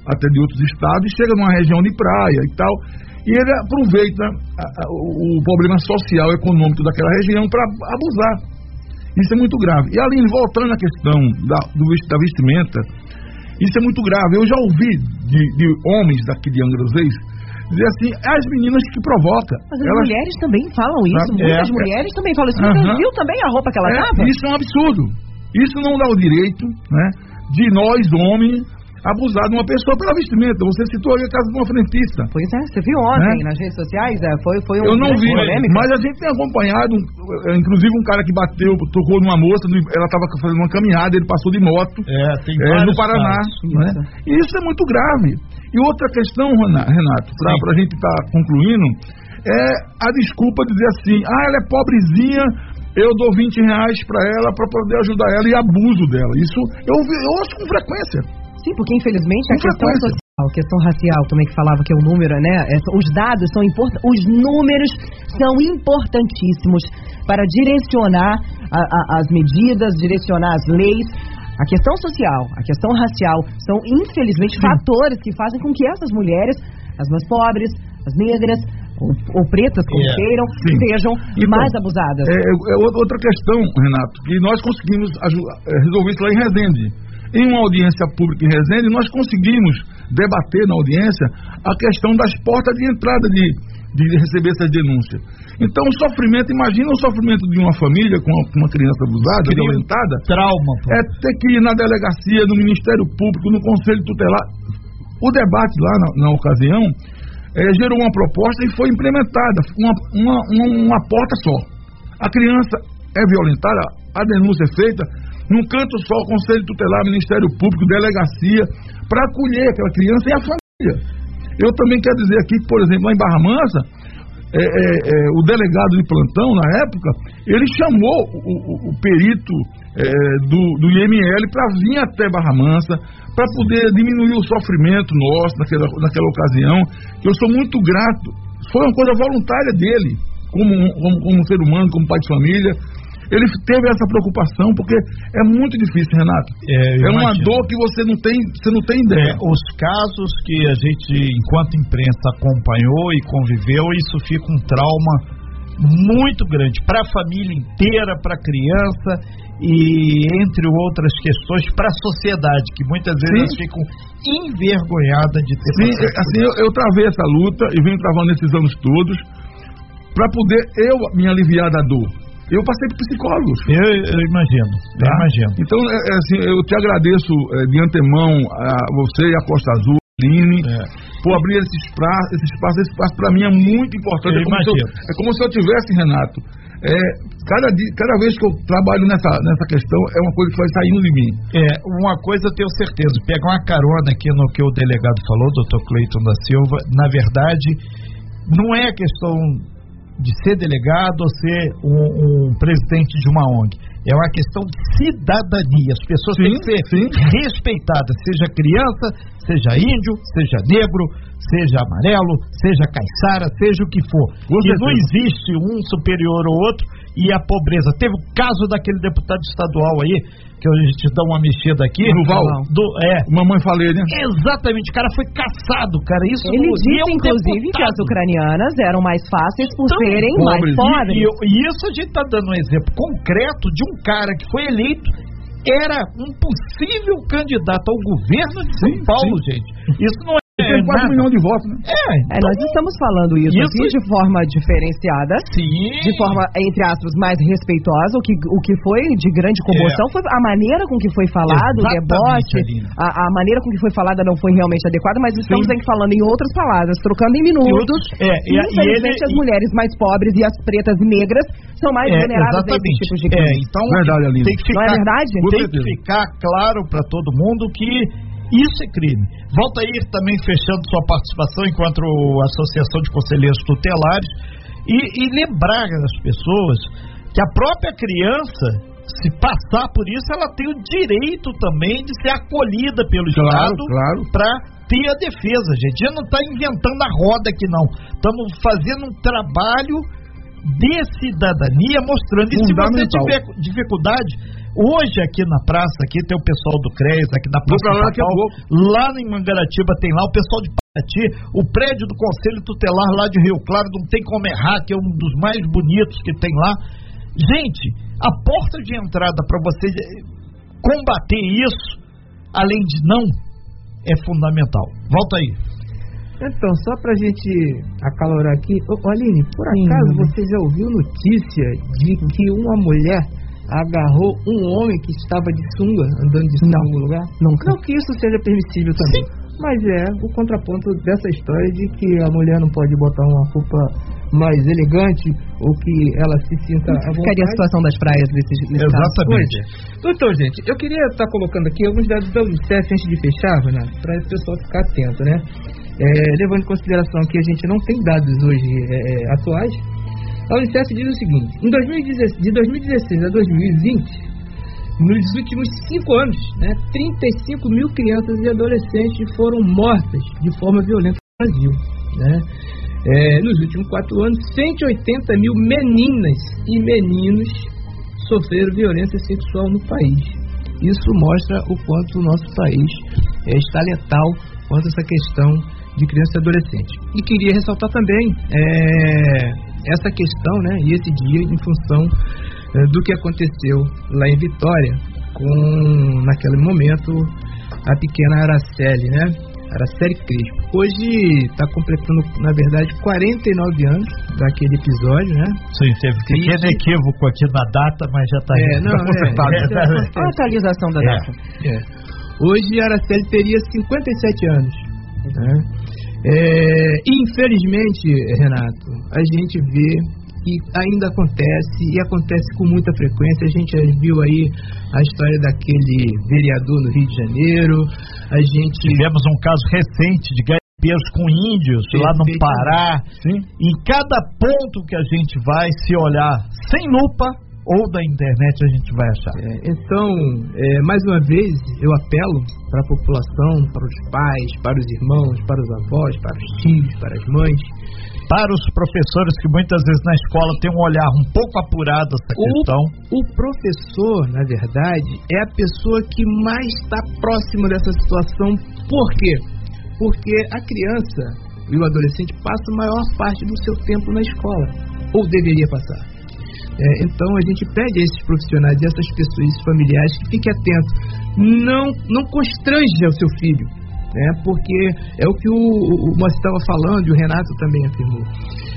até de outros estados, e chega numa região de praia e tal, e ele aproveita a, a, o problema social, econômico daquela região para abusar. Isso é muito grave. E Aline, voltando à questão da, do, da vestimenta, isso é muito grave. Eu já ouvi de, de homens daqui de Reis dizer assim, as meninas que provocam. Mas as elas... mulheres também falam isso, é, muitas é, mulheres também falam isso. Você viu também a roupa que ela é, tava? Isso é um absurdo. Isso não dá o direito, né, de nós, homens, abusar de uma pessoa pela vestimenta. Você citou ali a casa de uma frentista. Pois é, você viu ontem né? nas redes sociais? É, foi, foi um Eu não vi, polêmica. mas a gente tem acompanhado, é, inclusive um cara que bateu, tocou numa moça, ela estava fazendo uma caminhada, ele passou de moto é, é, no Paraná. Né? E isso é muito grave. E outra questão, Renato, para a gente estar tá concluindo, é a desculpa de dizer assim, ah, ela é pobrezinha, eu dou 20 reais para ela para poder ajudar ela e abuso dela. Isso eu, eu ouço com frequência. Sim, porque infelizmente a questão social, a questão racial também que falava que é o número, né? É, os dados são importantes, os números são importantíssimos para direcionar a, a, as medidas, direcionar as leis. A questão social, a questão racial são infelizmente Sim. fatores que fazem com que essas mulheres, as mais pobres, as negras, ou, ou pretas, como yeah. É. queiram, Sim. sejam então, mais abusadas. É, é, outra questão, Renato, que nós conseguimos é, resolver isso lá em Resende em uma audiência pública em Resende, nós conseguimos debater na audiência a questão das portas de entrada de, de receber essas denúncias. Então, o sofrimento, imagina o sofrimento de uma família com uma, criança abusada, violentada. Trauma. Pô. É ter que ir na delegacia, no Ministério Público, no Conselho Tutelar. O debate lá na, na ocasião é, gerou uma proposta e foi implementada, uma, uma, uma, uma porta só. A criança é violentada, a denúncia é feita, num canto só, Conselho Tutelar, Ministério Público, Delegacia, para acolher aquela criança e a família. Eu também quero dizer aqui que, por exemplo, lá em Barra Mansa, é, é, é, o delegado de plantão, na época, ele chamou o, o, o perito é, do, do IML para vir até Barra Mansa, para poder diminuir o sofrimento nosso naquela, naquela ocasião, eu sou muito grato. Foi uma coisa voluntária dele, como, como, como ser humano, como pai de família ele teve essa preocupação porque é muito difícil, Renato. É, é uma dor que você não tem, você não tem ideia. É, os casos que a gente, enquanto imprensa, acompanhou e conviveu, isso fica um trauma muito grande para a família inteira, para a criança e entre outras questões para a sociedade que muitas vezes Sim. ficam envergonhadas de ter. Sim, assim eu, eu travei essa luta e venho travando esses anos todos para poder eu me aliviar da dor. Eu passei por psicólogos. Eu, eu imagino, tá? eu imagino. Então, é, é, assim, eu te agradeço é, de antemão a você e a Costa Azul, Line, é. por abrir esse espaço. Esse espaço, esse espaço para mim é muito importante. Eu é, como eu, é como se eu tivesse, Renato, é, cada, cada vez que eu trabalho nessa, nessa questão, é uma coisa que vai saindo de mim. É, uma coisa eu tenho certeza, pegar uma carona aqui no que o delegado falou, doutor Cleiton da Silva, na verdade, não é questão de ser delegado ou ser um, um, presidente de uma ONG. É uma questão de cidadania. As pessoas sim, têm que ser sim. respeitadas, seja criança, seja índio, seja negro, seja amarelo, seja caiçara, seja o que for. e não existe um superior ou outro e a pobreza. Teve o caso daquele deputado estadual aí que a gente dá uma mexida aqui. Duval. Do, é. Mamãe falei, né? Exatamente, o cara foi caçado, cara. Isso Ele disse, é um inclusive, deputado. que as ucranianas eram mais fáceis por então, serem pobres. mais pobres. E, e, isso a gente está dando um exemplo concreto de um cara que foi eleito era um possível candidato ao governo de São sim, Paulo, sim. gente. Isso não tem 4 milhões de votos, né? É, é nós estamos falando isso, isso aqui de forma diferenciada, Sim. de forma, entre aspas, mais respeitosa. O que, o que foi de grande comoção é. foi a maneira com que foi falado, Exatamente, o deboche, a, a, maneira com que foi falada não foi realmente adequada, mas estamos Sim. aqui falando em outras palavras, trocando em minutos. É, e, infelizmente, e ele, as mulheres mais pobres e as pretas e negras são mais é, vulneráveis a esses tipos de crime. É, então, verdade, tem que ficar, não é verdade? Tem que ficar claro para todo mundo que isso é crime. Volta aí também fechando sua participação enquanto Associação de Conselheiros Tutelares e, e lembrar as pessoas que a própria criança, se passar por isso, ela tem o direito também de ser acolhida pelo claro, Estado claro. para ter a defesa, gente. Gente não está inventando a roda aqui, não. Estamos fazendo um trabalho de cidadania mostrando. E se você tiver dificuldade, Hoje aqui na praça, aqui tem o pessoal do CRES, aqui na Praça lá, Papal, lá em Mangaratiba tem lá o pessoal de Paraty, o prédio do Conselho Tutelar lá de Rio Claro, não tem como errar, que é um dos mais bonitos que tem lá. Gente, a porta de entrada para você combater isso, além de não, é fundamental. Volta aí. Então, só pra gente acalorar aqui, ô, Aline, por acaso Sim. você já ouviu notícia de que uma mulher agarrou um homem que estava de sunga, andando de sunga em algum lugar? Nunca. Não que isso seja permissível também. Sim. Mas é o contraponto dessa história de que a mulher não pode botar uma roupa mais elegante ou que ela se sinta Ficaria a situação das praias nesses, nesses Exatamente. Então, gente, eu queria estar colocando aqui alguns dados da Unicef antes de fechar, né, para o pessoal ficar atento, né? É, levando em consideração que a gente não tem dados hoje é, é atuais, a Unicef diz o seguinte: em 2016, de 2016 a 2020, nos últimos cinco anos, né, 35 mil crianças e adolescentes foram mortas de forma violenta no Brasil. Né? É, nos últimos quatro anos, 180 mil meninas e meninos sofreram violência sexual no país. Isso mostra o quanto o nosso país é, está letal quanto a essa questão de criança e adolescente. E queria ressaltar também é, essa questão né, e esse dia em função eh, do que aconteceu lá em Vitória com, naquele momento, a pequena Araceli, né? Araceli Crespo. Hoje está completando, na verdade, 49 anos daquele episódio, né? Sim, teve um pequeno equívoco aqui na data, mas já está é, não, é, é, a atualização da é. data. É. Hoje a Araceli teria 57 anos. Né? É, infelizmente, Renato, a gente vê que ainda acontece e acontece com muita frequência. A gente viu aí a história daquele vereador no Rio de Janeiro. A gente tivemos um caso recente de garimpeiros com índios lá no Pará. Sim. Em cada ponto que a gente vai se olhar sem lupa ou da internet a gente vai achar. É, então, é, mais uma vez, eu apelo para a população, para os pais, para os irmãos, para os avós, para os tios, para as mães, para os professores que muitas vezes na escola têm um olhar um pouco apurado essa questão? O professor, na verdade, é a pessoa que mais está próximo dessa situação. Por quê? Porque a criança e o adolescente passa a maior parte do seu tempo na escola, ou deveria passar. É, então a gente pede a esses profissionais e essas pessoas familiares que fiquem atentos. Não, não constrange o seu filho né? Porque é o que o, o, o estava falando e o Renato também afirmou.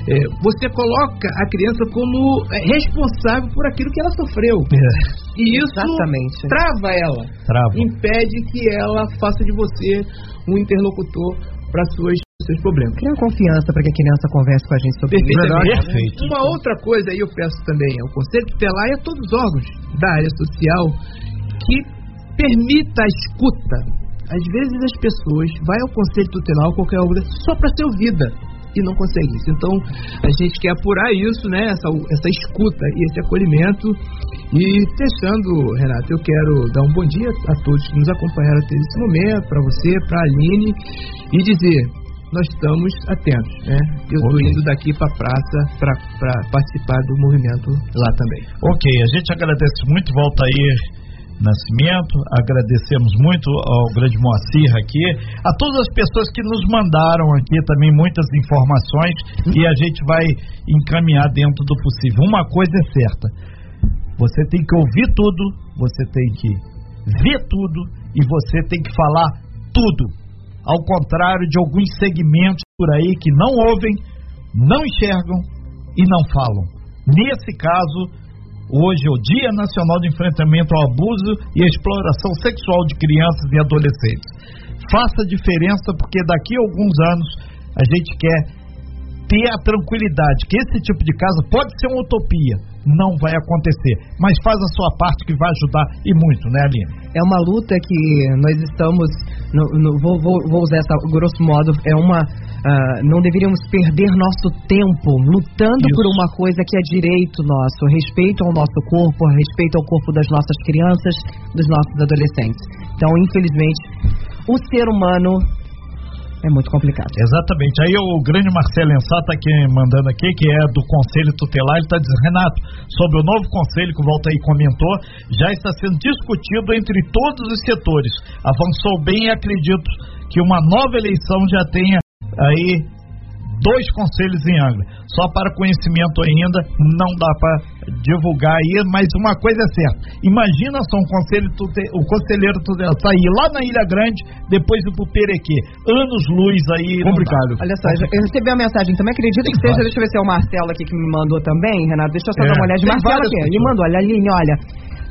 É, você coloca a criança como é, responsável por aquilo que ela sofreu. É. E isso Exatamente. trava ela. Trava. Impede que ela faça de você um interlocutor para suas seus problemas. Cria confiança para que a criança converse com a gente sobre isso. Perfeito. Uma outra coisa aí eu peço também ao Conselho Tutelar e a todos os órgãos da área social que permita a escuta às vezes as pessoas vai ao conselho tutelar ou qualquer obra só para ser ouvida e não consegue isso. Então a gente quer apurar isso, né? Essa, essa escuta e esse acolhimento. E fechando, Renato, eu quero dar um bom dia a todos que nos acompanharam até esse momento, para você, para a Aline, e dizer nós estamos atentos, né? Eu estou indo daqui para a praça para participar do movimento lá também. Ok, a gente agradece muito, volta aí Nascimento, agradecemos muito ao grande Moacir aqui, a todas as pessoas que nos mandaram aqui também muitas informações e a gente vai encaminhar dentro do possível. Uma coisa é certa: você tem que ouvir tudo, você tem que ver tudo e você tem que falar tudo. Ao contrário de alguns segmentos por aí que não ouvem, não enxergam e não falam. Nesse caso, Hoje é o Dia Nacional de Enfrentamento ao Abuso e Exploração Sexual de Crianças e Adolescentes. Faça diferença porque daqui a alguns anos a gente quer ter a tranquilidade que esse tipo de caso pode ser uma utopia, não vai acontecer, mas faz a sua parte que vai ajudar e muito, né, Aline? É uma luta que nós estamos, no, no, vou, vou, vou, usar essa grosso modo, é uma, uh, não deveríamos perder nosso tempo lutando Isso. por uma coisa que é direito nosso, respeito ao nosso corpo, respeito ao corpo das nossas crianças, dos nossos adolescentes. Então, infelizmente, o ser humano é muito complicado. Exatamente. Aí o grande Marcelo Ensá está aqui mandando aqui, que é do Conselho Tutelar, ele está dizendo, Renato, sobre o novo conselho que o aí comentou, já está sendo discutido entre todos os setores. Avançou bem e acredito que uma nova eleição já tenha aí dois conselhos em Angra. Só para conhecimento ainda, não dá para divulgar aí, mas uma coisa é certa. Imagina só um conselho tute- o conselheiro tutelar sair lá na Ilha Grande, depois ir pro Perequê. Anos luz aí. Complicado. Olha só, eu recebi uma mensagem também, acredito que seja, deixa eu ver se é o Marcelo aqui que me mandou também, Renato, deixa eu só É, dar uma olhada. Marcelo aqui, ele mandou, olha, Aline, olha,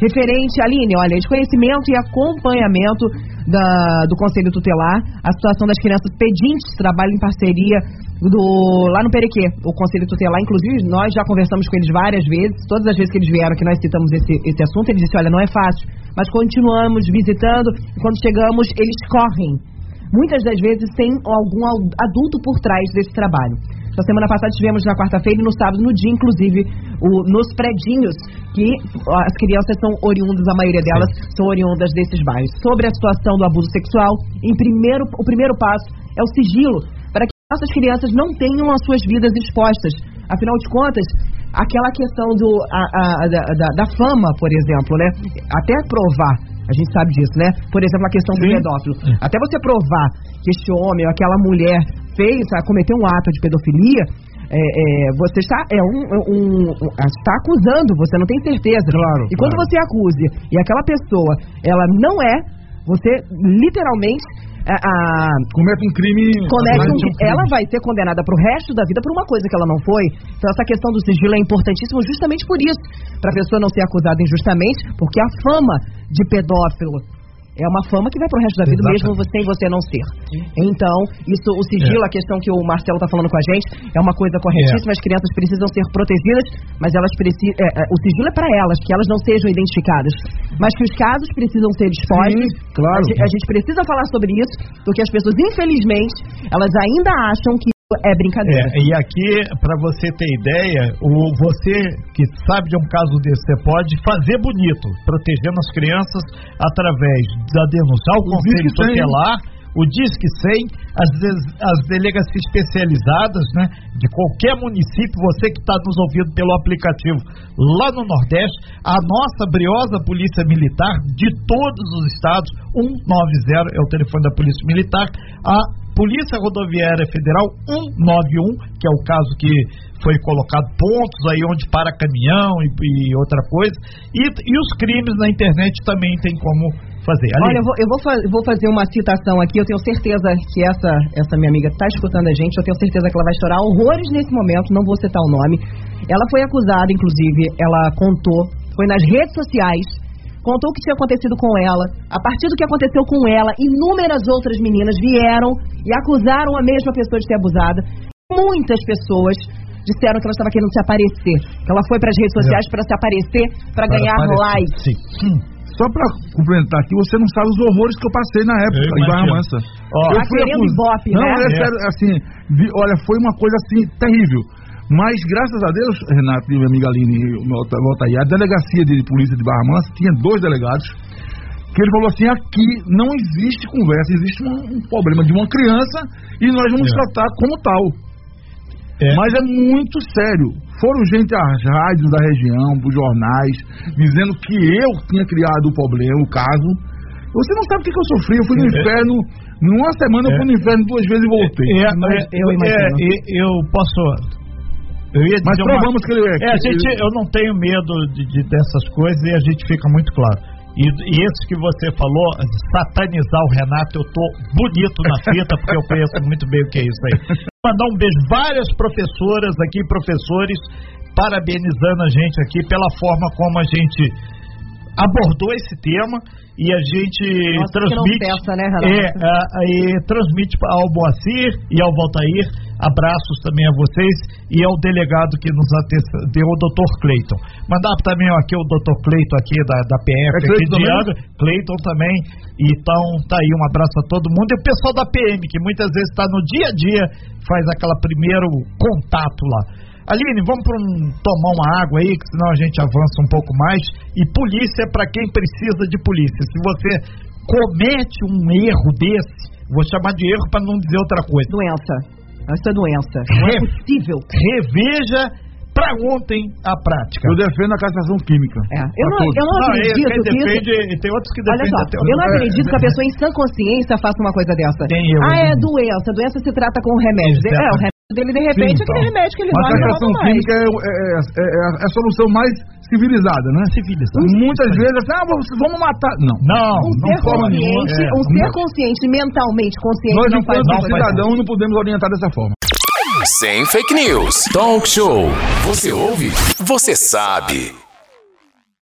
referente, Aline, olha, desconhecimento e acompanhamento da- do Conselho Tutelar, a situação das crianças pedintes, trabalho em parceria do, lá no Perequê, o Conselho Tutelar, inclusive nós já conversamos com eles várias vezes, todas as vezes que eles vieram que nós citamos esse, esse assunto, eles disseram, olha, não é fácil, mas continuamos visitando, e quando chegamos, eles correm. Muitas das vezes sem algum al- adulto por trás desse trabalho. Na semana passada estivemos na quarta-feira e no sábado, no dia, inclusive, o- nos predinhos, que as crianças são oriundas, a maioria delas são oriundas desses bairros. Sobre a situação do abuso sexual, em primeiro, o primeiro passo é o sigilo, para que nossas crianças não tenham as suas vidas expostas. Afinal de contas, aquela questão do, a- a- da, da- da fama, por exemplo, né? Até provar, a gente sabe disso, né? Por exemplo, a questão do pedófilo. Até você provar que este homem ou aquela mulher fez, cometeu um ato de pedofilia, é, é, você está, é um, um- um- está acusando, você não tem certeza. Claro, E quando claro. você acuse e aquela pessoa, ela não é, você literalmente a- a- Comete um crime. comete um, ela vai ser condenada pro resto da vida por uma coisa que ela não foi. Então essa questão do sigilo é importantíssima justamente por isso, para a pessoa não ser acusada injustamente, porque a fama de pedófilo é uma fama que vai pro resto da vida, mesmo você e você não ser. Então, isso, o sigilo, a questão que o Marcelo tá falando com a gente, é uma coisa corretíssima, as crianças precisam ser protegidas, mas elas precisam. o sigilo é para elas, que elas não sejam identificadas. Mas que os casos precisam ser expostos. Sim, claro. A, a gente precisa falar sobre isso, porque as pessoas, infelizmente, elas ainda acham que é brincadeira. É, e aqui, para você ter ideia, o, você que sabe de um caso desse, você pode fazer bonito, protegendo as crianças através da denúncia ao O Conselho Disque 100. Tutelar, o Disque 100, as, as delegacias especializadas né, de qualquer município, você que está nos ouvindo pelo aplicativo lá no Nordeste, a nossa briosa Polícia Militar de todos os estados, 190 é o telefone da Polícia Militar, a Polícia Rodoviária Federal 191, que é o caso que foi colocado pontos aí onde para caminhão e, e outra coisa, e, e os crimes na internet também tem como fazer. Olha, eu vou, eu vou fa- vou fazer uma citação aqui. Eu tenho certeza que essa, essa minha amiga está escutando a gente. Eu tenho certeza que ela vai chorar horrores nesse momento. Não vou citar o nome. Ela foi acusada, inclusive, ela contou, foi nas redes sociais, contou o que tinha acontecido com ela. A partir do que aconteceu com ela, inúmeras outras meninas vieram e acusaram a mesma pessoa de ser abusada. Muitas pessoas disseram que ela estava querendo se aparecer. Que ela foi para as redes sociais para se aparecer, para ganhar Para likes. Sim. Hum. Só pra complementar aqui, você não sabe os horrores que eu passei na época em Barra. Mansa. Ó, eu Tá querendo acus- ibope, Não, né? é, É. sério, assim, vi- olha, foi uma coisa assim terrível. Mas graças a Deus, Renato e minha amiga Aline e a delegacia de polícia de Barra Mansa tinha dois delegados que ele falou assim, aqui não existe conversa, existe um, um problema de uma criança e nós vamos É. tratar como tal. É. Mas é muito sério. Foram gente às rádios da região, os jornais, dizendo que eu tinha criado o problema, o caso. Você não sabe o que, que eu sofri. Eu fui no É. inferno, numa semana eu É. fui no inferno duas vezes e voltei. É, Mas é, eu imagino. é, é, eu posso. Mas dizer uma- provamos que ele é. É, a gente, eu não tenho medo de, de- dessas coisas e a gente fica muito claro. E, e esse que você falou, satanizar o Renato, eu tô bonito na fita, porque eu conheço muito bem o que é isso aí. Mandar um beijo, várias professoras aqui, professores, parabenizando a gente aqui pela forma como a gente abordou esse tema e a gente Nossa, transmite peça, né, é, a- e transmite ao Moacir e ao Valtair abraços também a vocês e ao delegado que nos atendeu, o Dr. Cleiton. Mandar também aqui o Dr. Cleiton aqui da, da PF É aqui Cleiton de Cleiton também. Então tá aí um abraço a todo mundo e o pessoal da PM que muitas vezes está no dia a dia faz aquela primeiro contato lá. Aline, vamos para um, tomar uma água aí, que senão a gente avança um pouco mais. E polícia é para quem precisa de polícia. Se você comete um erro desse, vou chamar de erro para não dizer outra coisa. Doença. Isso é doença. Não é possível. Reveja para ontem a prática. Eu defendo a cassação química. É. Eu não, eu não Não, esse acredito quem que isso... defende, e tem outros que Olha defendem só, até eu não É, acredito que a pessoa em sã consciência faça uma coisa dessa. Eu, ah, é doença. Doença se trata com remédio. Exatamente. É, o remédio dele, de repente, Sim, aquele então. remédio que ele Mas vai a castração mais. química é, é, é- é a- é solução mais civilizada, né? Civilizado. Muitas vezes, assim, ah, vamos- vamos matar. Não. Não, Um não ser forma nenhuma. consciente, É, um ser não. consciente, mentalmente consciente, Nós, não enquanto não faz cidadão, não podemos orientar dessa forma. Sem fake news. Talk show. Você ouve? Você sabe.